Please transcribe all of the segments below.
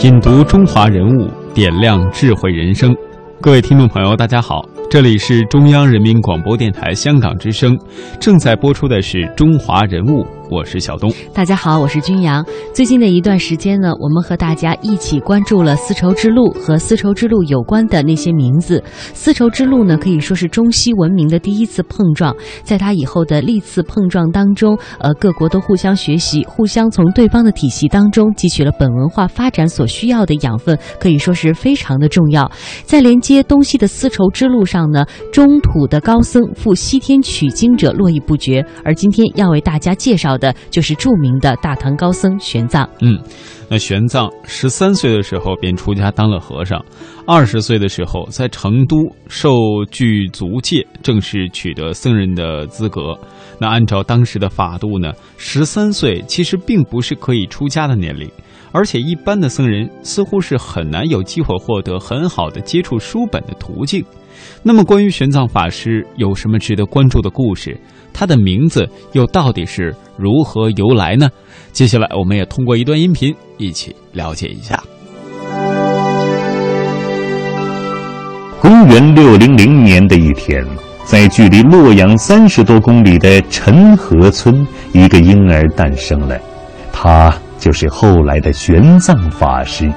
品读中华人物，点亮智慧人生。各位听众朋友，大家好。这里是中央人民广播电台香港之声，正在播出的是《中华人物》，我是小东。大家好，我是君阳。最近的一段时间呢，我们和大家一起关注了丝绸之路和丝绸之路有关的那些名字。丝绸之路呢，可以说是中西文明的第一次碰撞，在它以后的历次碰撞当中，呃，各国都互相学习，互相从对方的体系当中汲取了本文化发展所需要的养分，可以说是非常的重要。在连接东西的丝绸之路上。上呢，中土的高僧赴西天取经者络绎不绝，而今天要为大家介绍的就是著名的大唐高僧玄奘。嗯，那玄奘十三岁的时候便出家当了和尚，二十岁的时候在成都受具足戒，正式取得僧人的资格。那按照当时的法度呢，十三岁其实并不是可以出家的年龄，而且一般的僧人似乎是很难有机会获得很好的接触书本的途径。那么，关于玄奘法师有什么值得关注的故事？他的名字又到底是如何由来呢？接下来，我们也通过一段音频一起了解一下。公元六零零年的一天，在距离洛阳三十多公里的陈河村，一个婴儿诞生了，他就是后来的玄奘法师。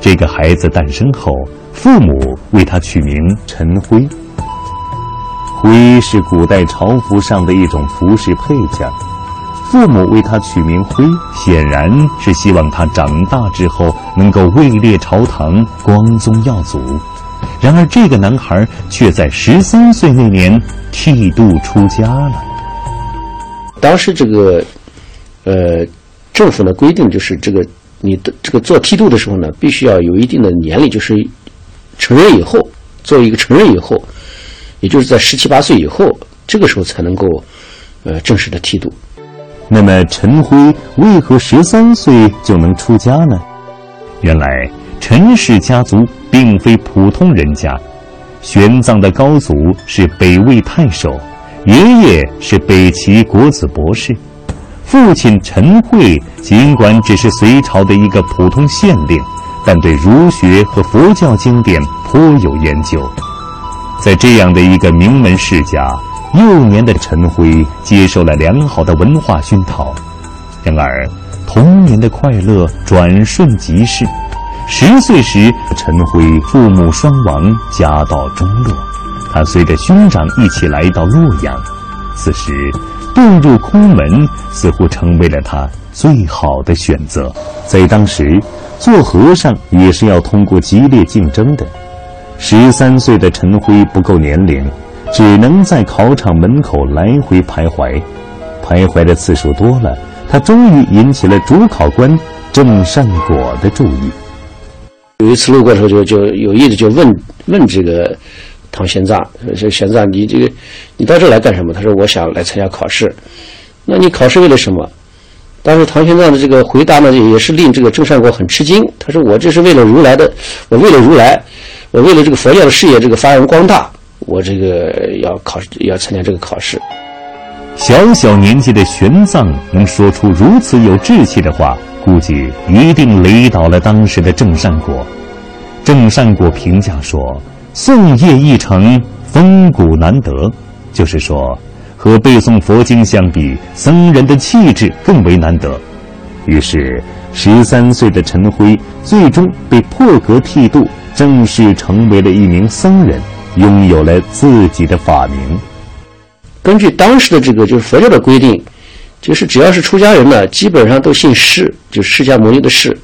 这个孩子诞生后。父母为他取名陈辉。辉是古代朝服上的一种服饰配件。父母为他取名辉，显然是希望他长大之后能够位列朝堂，光宗耀祖。然而，这个男孩却在十三岁那年剃度出家了。当时这个，呃，政府呢规定就是这个，你的这个做剃度的时候呢，必须要有一定的年龄，就是。成人以后，作为一个成人以后，也就是在十七八岁以后，这个时候才能够，呃，正式的剃度。那么陈辉为何十三岁就能出家呢？原来陈氏家族并非普通人家，玄奘的高祖是北魏太守，爷爷是北齐国子博士，父亲陈慧尽管只是隋朝的一个普通县令。但对儒学和佛教经典颇有研究，在这样的一个名门世家，幼年的陈辉接受了良好的文化熏陶。然而，童年的快乐转瞬即逝。十岁时，陈辉父母双亡，家道中落，他随着兄长一起来到洛阳。此时，遁入空门似乎成为了他最好的选择。在当时。做和尚也是要通过激烈竞争的。十三岁的陈辉不够年龄，只能在考场门口来回徘徊。徘徊的次数多了，他终于引起了主考官郑善果的注意。有一次路过的时候，就就有意的就问问这个唐玄奘：“说玄奘，你这个你到这来干什么？”他说：“我想来参加考试。”那你考试为了什么？当时唐玄奘的这个回答呢，也是令这个郑善果很吃惊。他说：“我这是为了如来的，我为了如来，我为了这个佛教的事业这个发扬光大，我这个要考要参加这个考试。”小小年纪的玄奘能说出如此有志气的话，估计一定雷倒了当时的郑善果。郑善果评价说：“宋业一成，风骨难得。”就是说。和背诵佛经相比，僧人的气质更为难得。于是，十三岁的陈辉最终被破格剃度，正式成为了一名僧人，拥有了自己的法名。根据当时的这个就是佛教的规定，就是只要是出家人呢，基本上都姓释，就是释迦牟尼的释。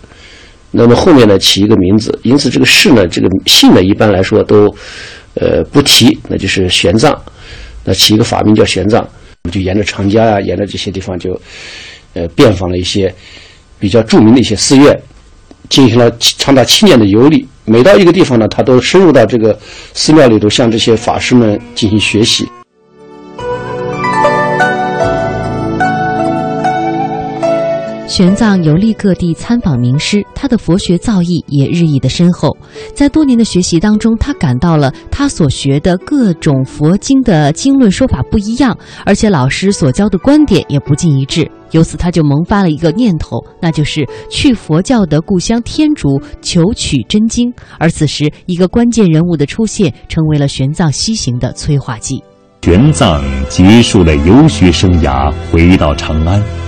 那么后面呢，起一个名字，因此这个释呢，这个姓呢，一般来说都，呃，不提，那就是玄奘。那起一个法名叫玄奘，我们就沿着长江啊，沿着这些地方就，呃，遍访了一些比较著名的一些寺院，进行了长达七年的游历。每到一个地方呢，他都深入到这个寺庙里头，向这些法师们进行学习。玄奘游历各地参访名师，他的佛学造诣也日益的深厚。在多年的学习当中，他感到了他所学的各种佛经的经论说法不一样，而且老师所教的观点也不尽一致。由此，他就萌发了一个念头，那就是去佛教的故乡天竺求取真经。而此时，一个关键人物的出现，成为了玄奘西行的催化剂。玄奘结束了游学生涯，回到长安。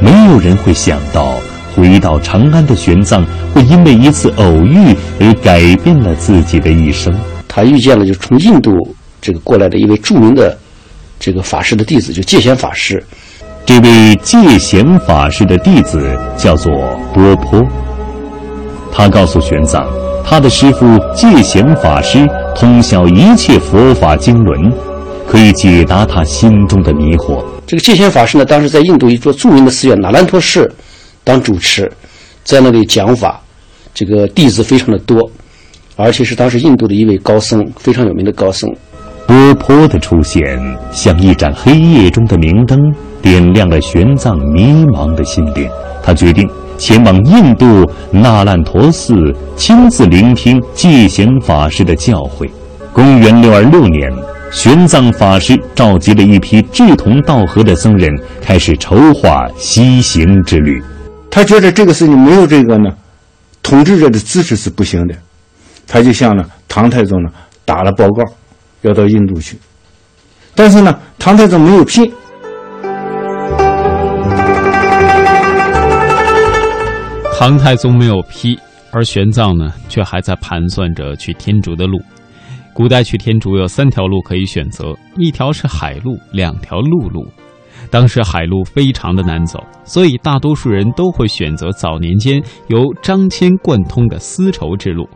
没有人会想到，回到长安的玄奘会因为一次偶遇而改变了自己的一生。他遇见了就从印度这个过来的一位著名的这个法师的弟子，就戒贤法师。这位戒贤法师的弟子叫做波波。他告诉玄奘，他的师傅戒贤法师通晓一切佛法经纶，可以解答他心中的迷惑。这个戒贤法师呢，当时在印度一座著名的寺院那兰陀寺当主持，在那里讲法，这个弟子非常的多，而且是当时印度的一位高僧，非常有名的高僧。波波的出现，像一盏黑夜中的明灯，点亮了玄奘迷茫的心灵。他决定前往印度那烂陀寺，亲自聆听戒贤法师的教诲。公元六二六年。玄奘法师召集了一批志同道合的僧人，开始筹划西行之旅。他觉得这个事情没有这个呢，统治者的支持是不行的。他就向呢唐太宗呢打了报告，要到印度去。但是呢，唐太宗没有批。唐太宗没有批，而玄奘呢，却还在盘算着去天竺的路。古代去天竺有三条路可以选择，一条是海路，两条陆路。当时海路非常的难走，所以大多数人都会选择早年间由张骞贯通的丝绸之路。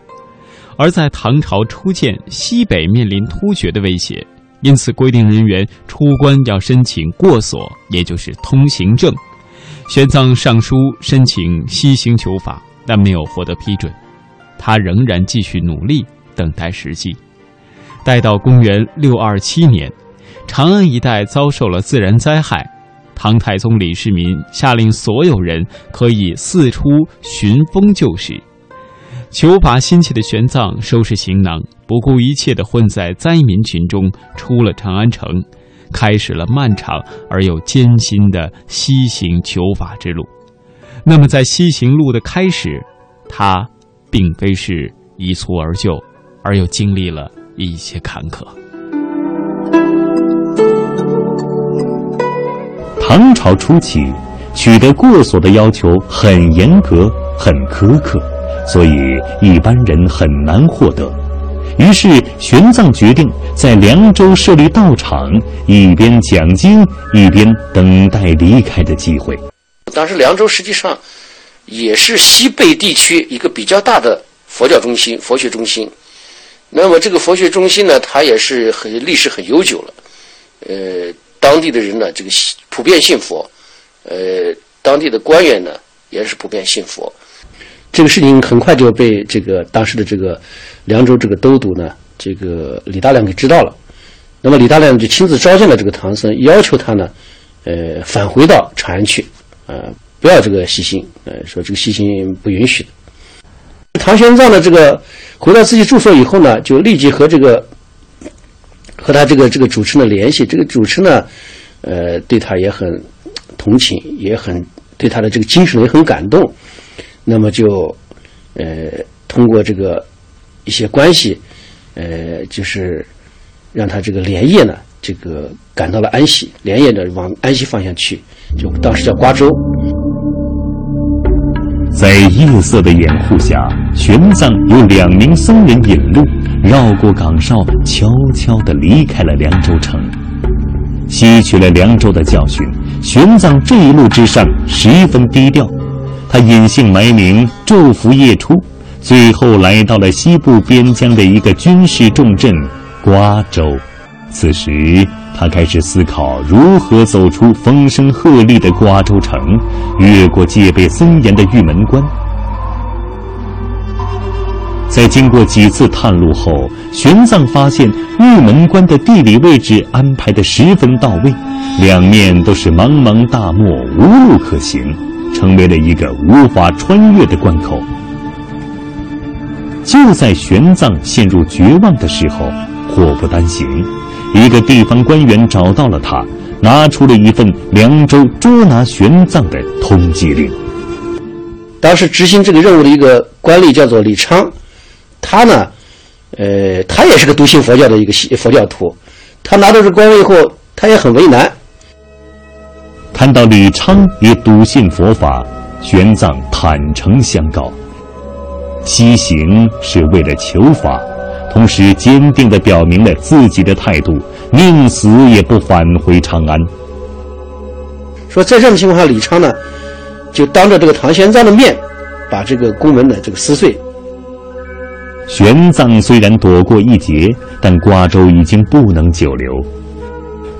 而在唐朝初建，西北面临突厥的威胁，因此规定人员出关要申请过所，也就是通行证。玄奘上书申请西行求法，但没有获得批准，他仍然继续努力等待时机。待到公元六二七年，长安一带遭受了自然灾害，唐太宗李世民下令所有人可以四出寻风救时。求法心切的玄奘收拾行囊，不顾一切地混在灾民群中，出了长安城，开始了漫长而又艰辛的西行求法之路。那么，在西行路的开始，他并非是一蹴而就，而又经历了。一些坎坷。唐朝初期，取得过所的要求很严格、很苛刻，所以一般人很难获得。于是，玄奘决定在凉州设立道场，一边讲经，一边等待离开的机会。当时，凉州实际上也是西北地区一个比较大的佛教中心、佛学中心。那么这个佛学中心呢，它也是很历史很悠久了，呃，当地的人呢，这个普遍信佛，呃，当地的官员呢也是普遍信佛。这个事情很快就被这个当时的这个凉州这个都督呢，这个李大亮给知道了。那么李大亮就亲自召见了这个唐僧，要求他呢，呃，返回到长安去，呃，不要这个西行，呃，说这个西行不允许的。唐玄奘的这个回到自己住所以后呢，就立即和这个和他这个这个主持呢联系。这个主持呢，呃，对他也很同情，也很对他的这个精神也很感动。那么就呃通过这个一些关系，呃，就是让他这个连夜呢，这个赶到了安西，连夜的往安西方向去，就当时叫瓜州。在夜色的掩护下，玄奘由两名僧人引路，绕过岗哨，悄悄地离开了凉州城。吸取了凉州的教训，玄奘这一路之上十分低调，他隐姓埋名，昼伏夜出，最后来到了西部边疆的一个军事重镇瓜州。此时他开始思考如何走出风声鹤唳的瓜州城，越过戒备森严的玉门关。在经过几次探路后，玄奘发现玉门关的地理位置安排的十分到位，两面都是茫茫大漠，无路可行，成为了一个无法穿越的关口。就在玄奘陷入绝望的时候，祸不单行，一个地方官员找到了他，拿出了一份凉州捉拿玄奘的通缉令。当时执行这个任务的一个官吏叫做李昌，他呢，呃，他也是个笃信佛教的一个佛教徒，他拿到这官位以后，他也很为难。看到李昌也笃信佛法，玄奘坦诚相告。西行是为了求法，同时坚定地表明了自己的态度，宁死也不返回长安。说在这种情况下，李昌呢，就当着这个唐玄奘的面，把这个宫门呢这个撕碎。玄奘虽然躲过一劫，但瓜州已经不能久留。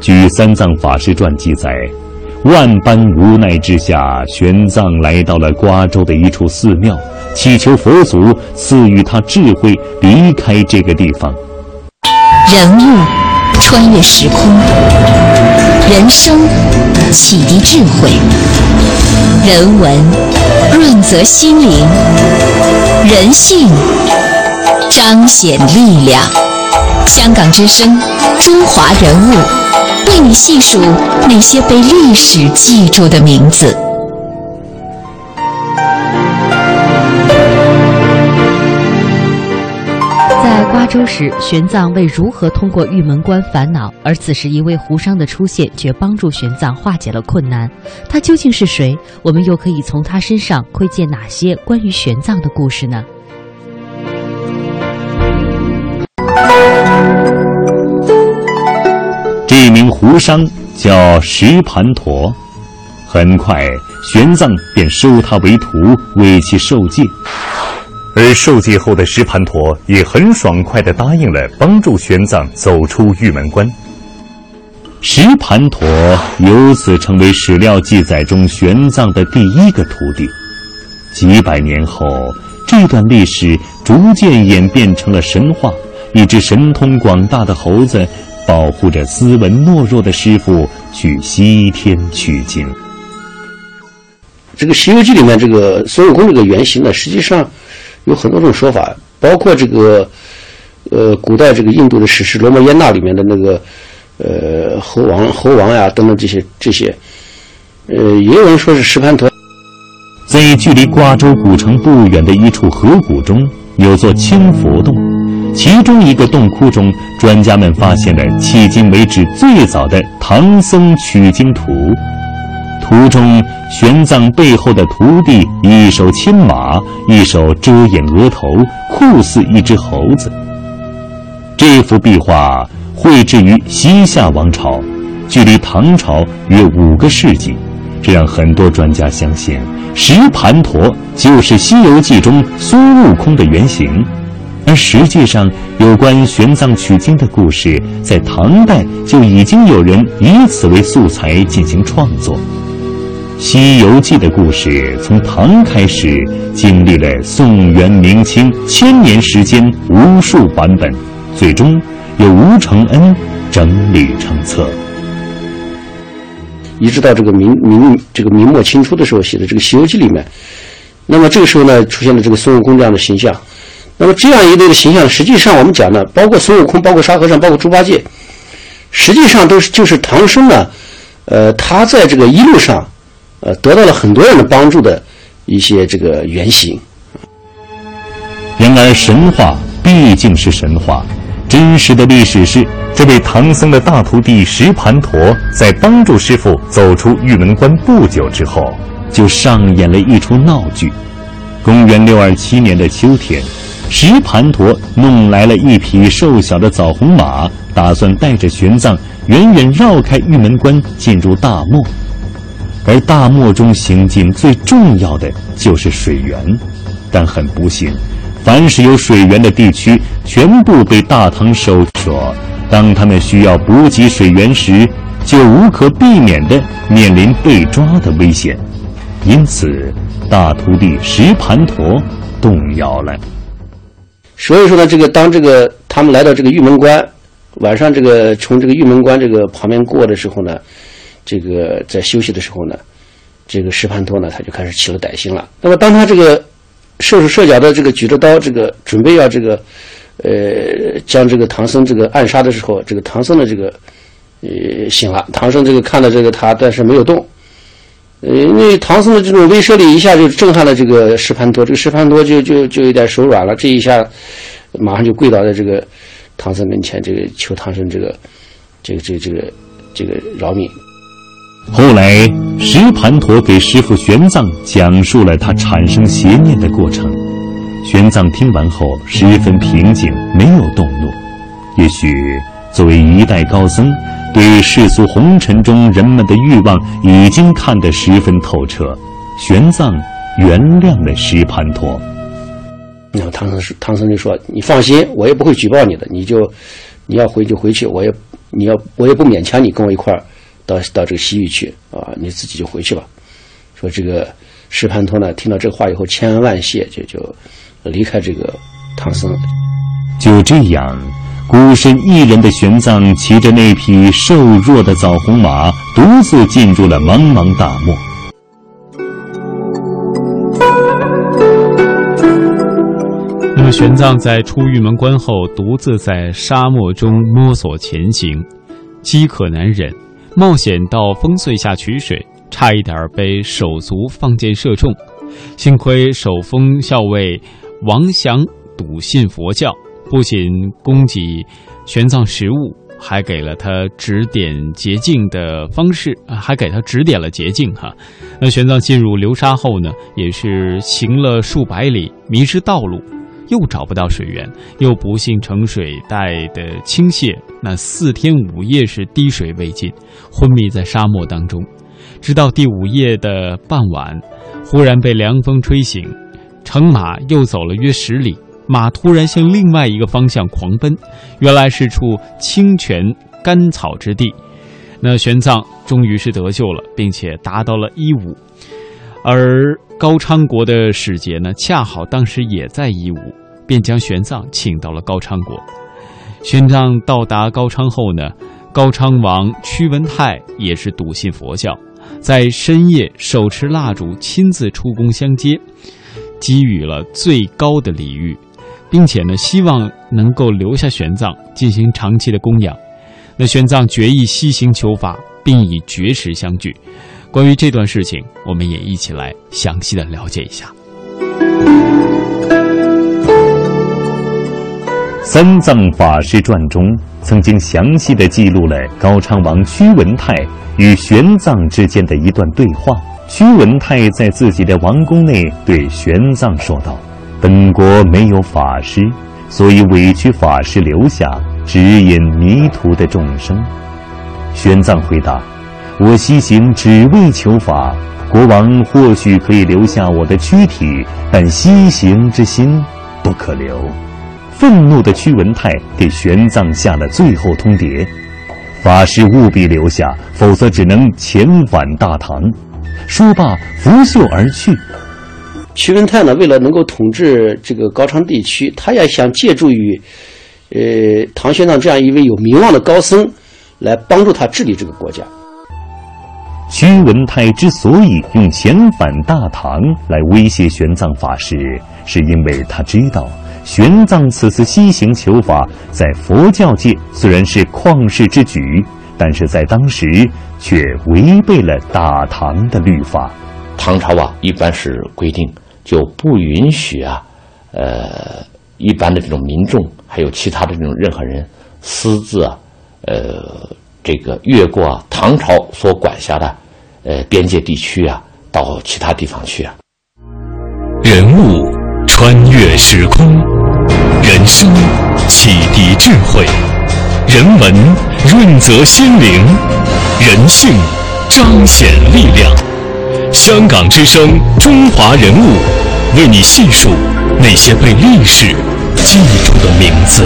据《三藏法师传》记载，万般无奈之下，玄奘来到了瓜州的一处寺庙。祈求佛祖赐予他智慧，离开这个地方。人物穿越时空，人生启迪智慧，人文润泽心灵，人性彰显力量。香港之声，中华人物，为你细数那些被历史记住的名字。在瓜州时，玄奘为如何通过玉门关烦恼，而此时一位胡商的出现却帮助玄奘化解了困难。他究竟是谁？我们又可以从他身上窥见哪些关于玄奘的故事呢？名胡商叫石盘陀，很快玄奘便收他为徒，为其受戒。而受戒后的石盘陀也很爽快地答应了帮助玄奘走出玉门关。石盘陀由此成为史料记载中玄奘的第一个徒弟。几百年后，这段历史逐渐演变成了神话：一只神通广大的猴子保护着斯文懦弱的师傅去西天取经。这个《西游记》里面这个孙悟空这个原型呢，实际上。有很多种说法，包括这个，呃，古代这个印度的史诗《罗摩衍那》里面的那个，呃，猴王、猴王呀等等这些这些，呃，也有人说是石盘陀。在距离瓜州古城不远的一处河谷中，有座清佛洞，其中一个洞窟中，专家们发现了迄今为止最早的唐僧取经图。图中，玄奘背后的徒弟一手牵马，一手遮掩额头，酷似一只猴子。这幅壁画绘制于西夏王朝，距离唐朝约五个世纪，这让很多专家相信石盘陀就是《西游记》中孙悟空的原型。而实际上，有关玄奘取经的故事，在唐代就已经有人以此为素材进行创作。《西游记》的故事从唐开始，经历了宋、元、明清千年时间，无数版本，最终由吴承恩整理成册。一直到这个明明这个明末清初的时候写的这个《西游记》里面，那么这个时候呢，出现了这个孙悟空这样的形象。那么这样一类的形象，实际上我们讲呢，包括孙悟空，包括沙和尚，包括猪八戒，实际上都是就是唐僧呢，呃，他在这个一路上。呃，得到了很多人的帮助的一些这个原型。然而，神话毕竟是神话，真实的历史是，这位唐僧的大徒弟石盘陀在帮助师傅走出玉门关不久之后，就上演了一出闹剧。公元六二七年的秋天，石盘陀弄来了一匹瘦小的枣红马，打算带着玄奘远远绕开玉门关，进入大漠。而大漠中行进最重要的就是水源，但很不幸，凡是有水源的地区全部被大唐收说。当他们需要补给水源时，就无可避免地面临被抓的危险。因此，大徒弟石盘陀动摇了。所以说呢，这个当这个他们来到这个玉门关，晚上这个从这个玉门关这个旁边过的时候呢，这个在休息的时候呢，这个石盘陀呢他就开始起了歹心了。那么当他这个射手射脚的这个举着刀，这个准备要这个呃将这个唐僧这个暗杀的时候，这个唐僧的这个呃醒了，唐僧这个看到这个他，但是没有动。呃，因为唐僧的这种威慑力一下就震撼了这个石盘陀，这个石盘陀就就就有点手软了，这一下马上就跪倒在这个唐僧跟前，这个求唐僧这个这个这个这个这个饶命。后来，石盘陀给师傅玄奘讲述了他产生邪念的过程。玄奘听完后十分平静，没有动怒。也许作为一代高僧。对世俗红尘中人们的欲望已经看得十分透彻，玄奘原谅了石盘陀。那唐僧是唐僧就说：“你放心，我也不会举报你的，你就你要回就回去，我也你要我也不勉强你跟我一块儿到到这个西域去啊，你自己就回去吧。”说这个石盘陀呢，听到这话以后千恩万谢，就就离开这个唐僧。就这样。孤身一人的玄奘骑着那匹瘦弱的枣红马，独自进入了茫茫大漠。那么，玄奘在出玉门关后，独自在沙漠中摸索前行，饥渴难忍，冒险到烽燧下取水，差一点被手足放箭射中，幸亏守封校尉王祥笃信佛教。不仅供给玄奘食物，还给了他指点捷径的方式，还给他指点了捷径哈。那玄奘进入流沙后呢，也是行了数百里，迷失道路，又找不到水源，又不幸乘水带的倾泻，那四天五夜是滴水未进，昏迷在沙漠当中。直到第五夜的傍晚，忽然被凉风吹醒，乘马又走了约十里。马突然向另外一个方向狂奔，原来是处清泉甘草之地。那玄奘终于是得救了，并且达到了伊吾。而高昌国的使节呢，恰好当时也在伊吾，便将玄奘请到了高昌国。玄奘到达高昌后呢，高昌王屈文泰也是笃信佛教，在深夜手持蜡烛，亲自出宫相接，给予了最高的礼遇。并且呢，希望能够留下玄奘进行长期的供养。那玄奘决意西行求法，并以绝食相聚。关于这段事情，我们也一起来详细的了解一下。《三藏法师传》中曾经详细的记录了高昌王屈文泰与玄奘之间的一段对话。屈文泰在自己的王宫内对玄奘说道。本国没有法师，所以委屈法师留下指引迷途的众生。玄奘回答：“我西行只为求法，国王或许可以留下我的躯体，但西行之心不可留。”愤怒的屈文泰给玄奘下了最后通牒：“法师务必留下，否则只能遣返大唐。”说罢，拂袖而去。屈文泰呢，为了能够统治这个高昌地区，他也想借助于，呃，唐玄奘这样一位有名望的高僧，来帮助他治理这个国家。屈文泰之所以用遣返大唐来威胁玄奘法师，是因为他知道玄奘此次西行求法，在佛教界虽然是旷世之举，但是在当时却违背了大唐的律法。唐朝啊，一般是规定。就不允许啊，呃，一般的这种民众，还有其他的这种任何人，私自啊，呃，这个越过唐朝所管辖的呃边界地区啊，到其他地方去啊。人物穿越时空，人生启迪智慧，人文润泽心灵，人性彰显力量。香港之声，中华人物，为你细数那些被历史记住的名字。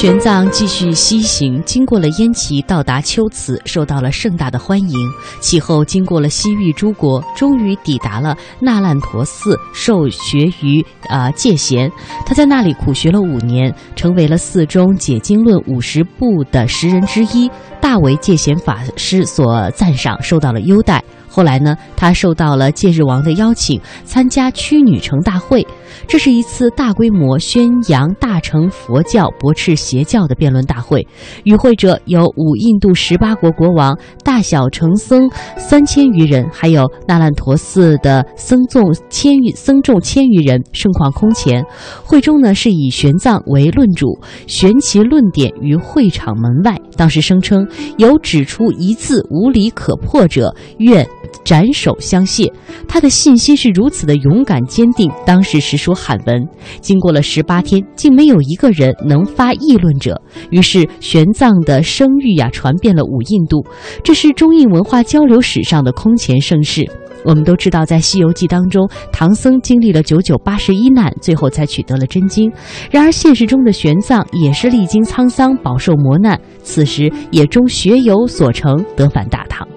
玄奘继续西行，经过了燕齐，到达龟兹，受到了盛大的欢迎。其后经过了西域诸国，终于抵达了那烂陀寺，受学于啊、戒贤。他在那里苦学了五年，成为了寺中解经论五十部的十人之一，大为戒贤法师所赞赏，受到了优待。后来呢，他受到了戒日王的邀请，参加屈女成大会。这是一次大规模宣扬大乘佛教、驳斥邪教的辩论大会。与会者有五印度十八国国王、大小乘僧三千余人，还有那烂陀寺的僧众千余僧众千余人，盛况空前。会中呢，是以玄奘为论主，玄其论点于会场门外。当时声称有指出一字无理可破者，愿。斩首相谢，他的信心是如此的勇敢坚定。当时实属罕闻，经过了十八天，竟没有一个人能发议论者。于是玄奘的声誉呀、传遍了五印度，这是中印文化交流史上的空前盛事。我们都知道，在《西游记》当中，唐僧经历了九九八十一难，最后才取得了真经。然而现实中的玄奘也是历经沧桑，饱受磨难，此时也终学有所成，得返大唐。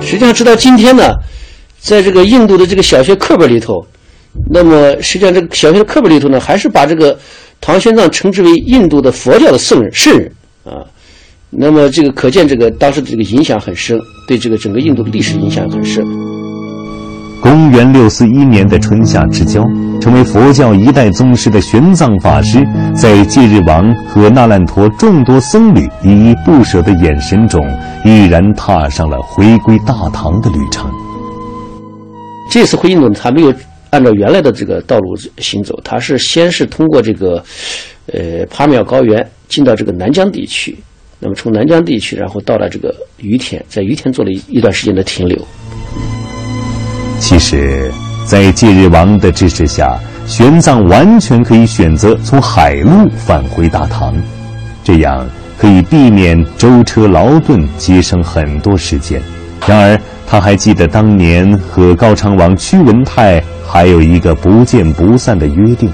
实际上，直到今天呢，在这个印度的这个小学课本里头，那么实际上这个小学课本里头呢，还是把这个唐玄奘称之为印度的佛教的圣人圣人啊。那么这个可见，这个当时的这个影响很深，对这个整个印度的历史影响很深。公元六四一年的春夏之交，成为佛教一代宗师的玄奘法师，在戒日王和那烂陀众多僧侣依依不舍的眼神中，毅然踏上了回归大唐的旅程。这次回印度，他没有按照原来的这个道路行走，他是先是通过这个，呃，帕米尔高原进到这个南疆地区，那么从南疆地区，然后到了这个于田，在于田做了一段时间的停留。其实，在戒日王的支持下，玄奘完全可以选择从海路返回大唐，这样可以避免舟车劳顿，节省很多时间。然而，他还记得当年和高昌王屈文泰还有一个不见不散的约定，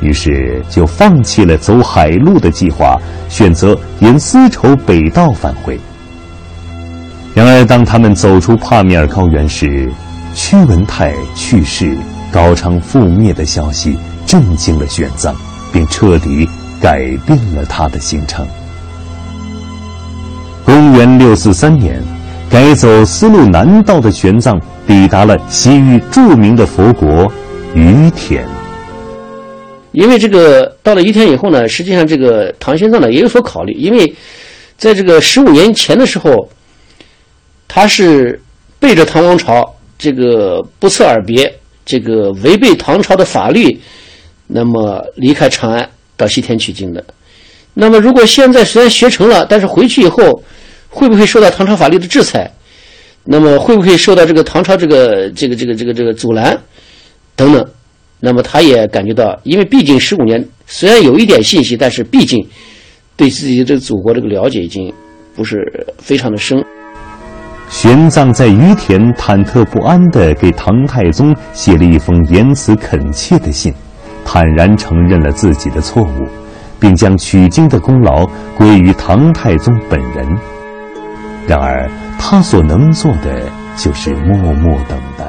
于是就放弃了走海路的计划，选择沿丝绸北道返回。然而，当他们走出帕米尔高原时，屈文泰去世、高昌覆灭的消息震惊了玄奘，并彻底改变了他的行程。公元六四三年，改走丝路南道的玄奘抵达了西域著名的佛国于田。因为这个到了于田以后呢，实际上这个唐玄奘呢也有所考虑，因为在这个十五年前的时候，他是背着唐王朝。这个不辞而别，这个违背唐朝的法律，那么离开长安到西天取经的。那么如果现在虽然学成了，但是回去以后会不会受到唐朝法律的制裁？那么会不会受到这个唐朝这个这个这个这个这个阻拦等等？那么他也感觉到，因为毕竟十五年，虽然有一点信息，但是毕竟对自己这个祖国这个了解已经不是非常的深。玄奘在于田忐忑不安地给唐太宗写了一封言辞恳切的信，坦然承认了自己的错误，并将取经的功劳归于唐太宗本人。然而，他所能做的就是默默等待。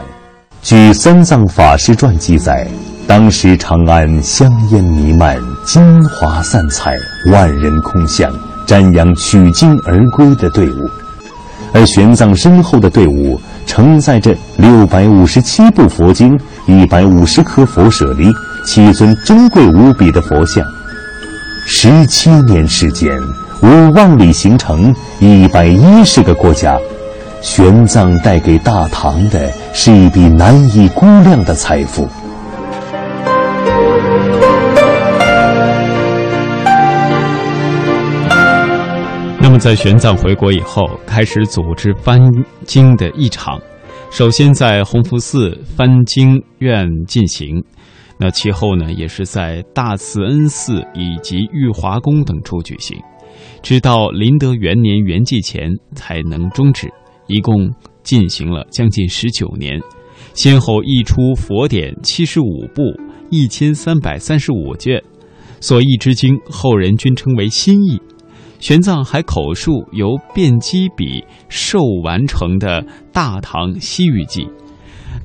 据《三藏法师传》记载，当时长安香烟弥漫，金华散彩，万人空巷，瞻仰取经而归的队伍。而玄奘身后的队伍承载着六百五十七部佛经、一百五十颗佛舍利、七尊珍贵无比的佛像。十七年时间，五万里行程，一百一十个国家，玄奘带给大唐的是一笔难以估量的财富。在玄奘回国以后，开始组织翻经的议场。首先在弘福寺翻经院进行，那其后呢，也是在大慈恩寺以及玉华宫等处举行，直到麟德元年元季前才能终止，一共进行了将近十九年。先后译出佛典七十五部，一千三百三十五卷，所译之经，后人均称为新译。玄奘还口述由辩机笔授完成的《大唐西域记》。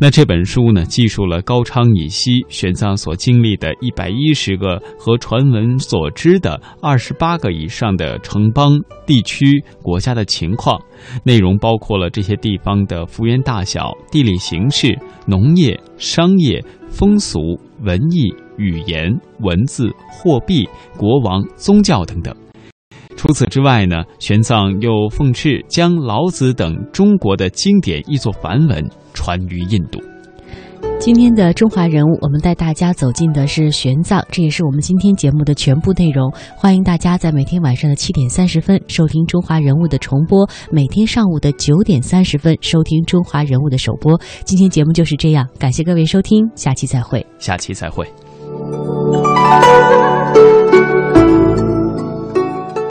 那这本书呢，记述了高昌以西玄奘所经历的一百一十个和传闻所知的二十八个以上的城邦、地区、国家的情况，内容包括了这些地方的幅员大小、地理形势、农业、商业、风俗、文艺、语言、文字、货币、国王、宗教等等。除此之外呢，玄奘又奉敕将老子等中国的经典译作梵文，传于印度。今天的中华人物，我们带大家走进的是玄奘，这也是我们今天节目的全部内容。欢迎大家在每天晚上的七点三十分收听《中华人物》的重播，每天上午的九点三十分收听《中华人物》的首播。今天节目就是这样，感谢各位收听，下期再会。下期再会。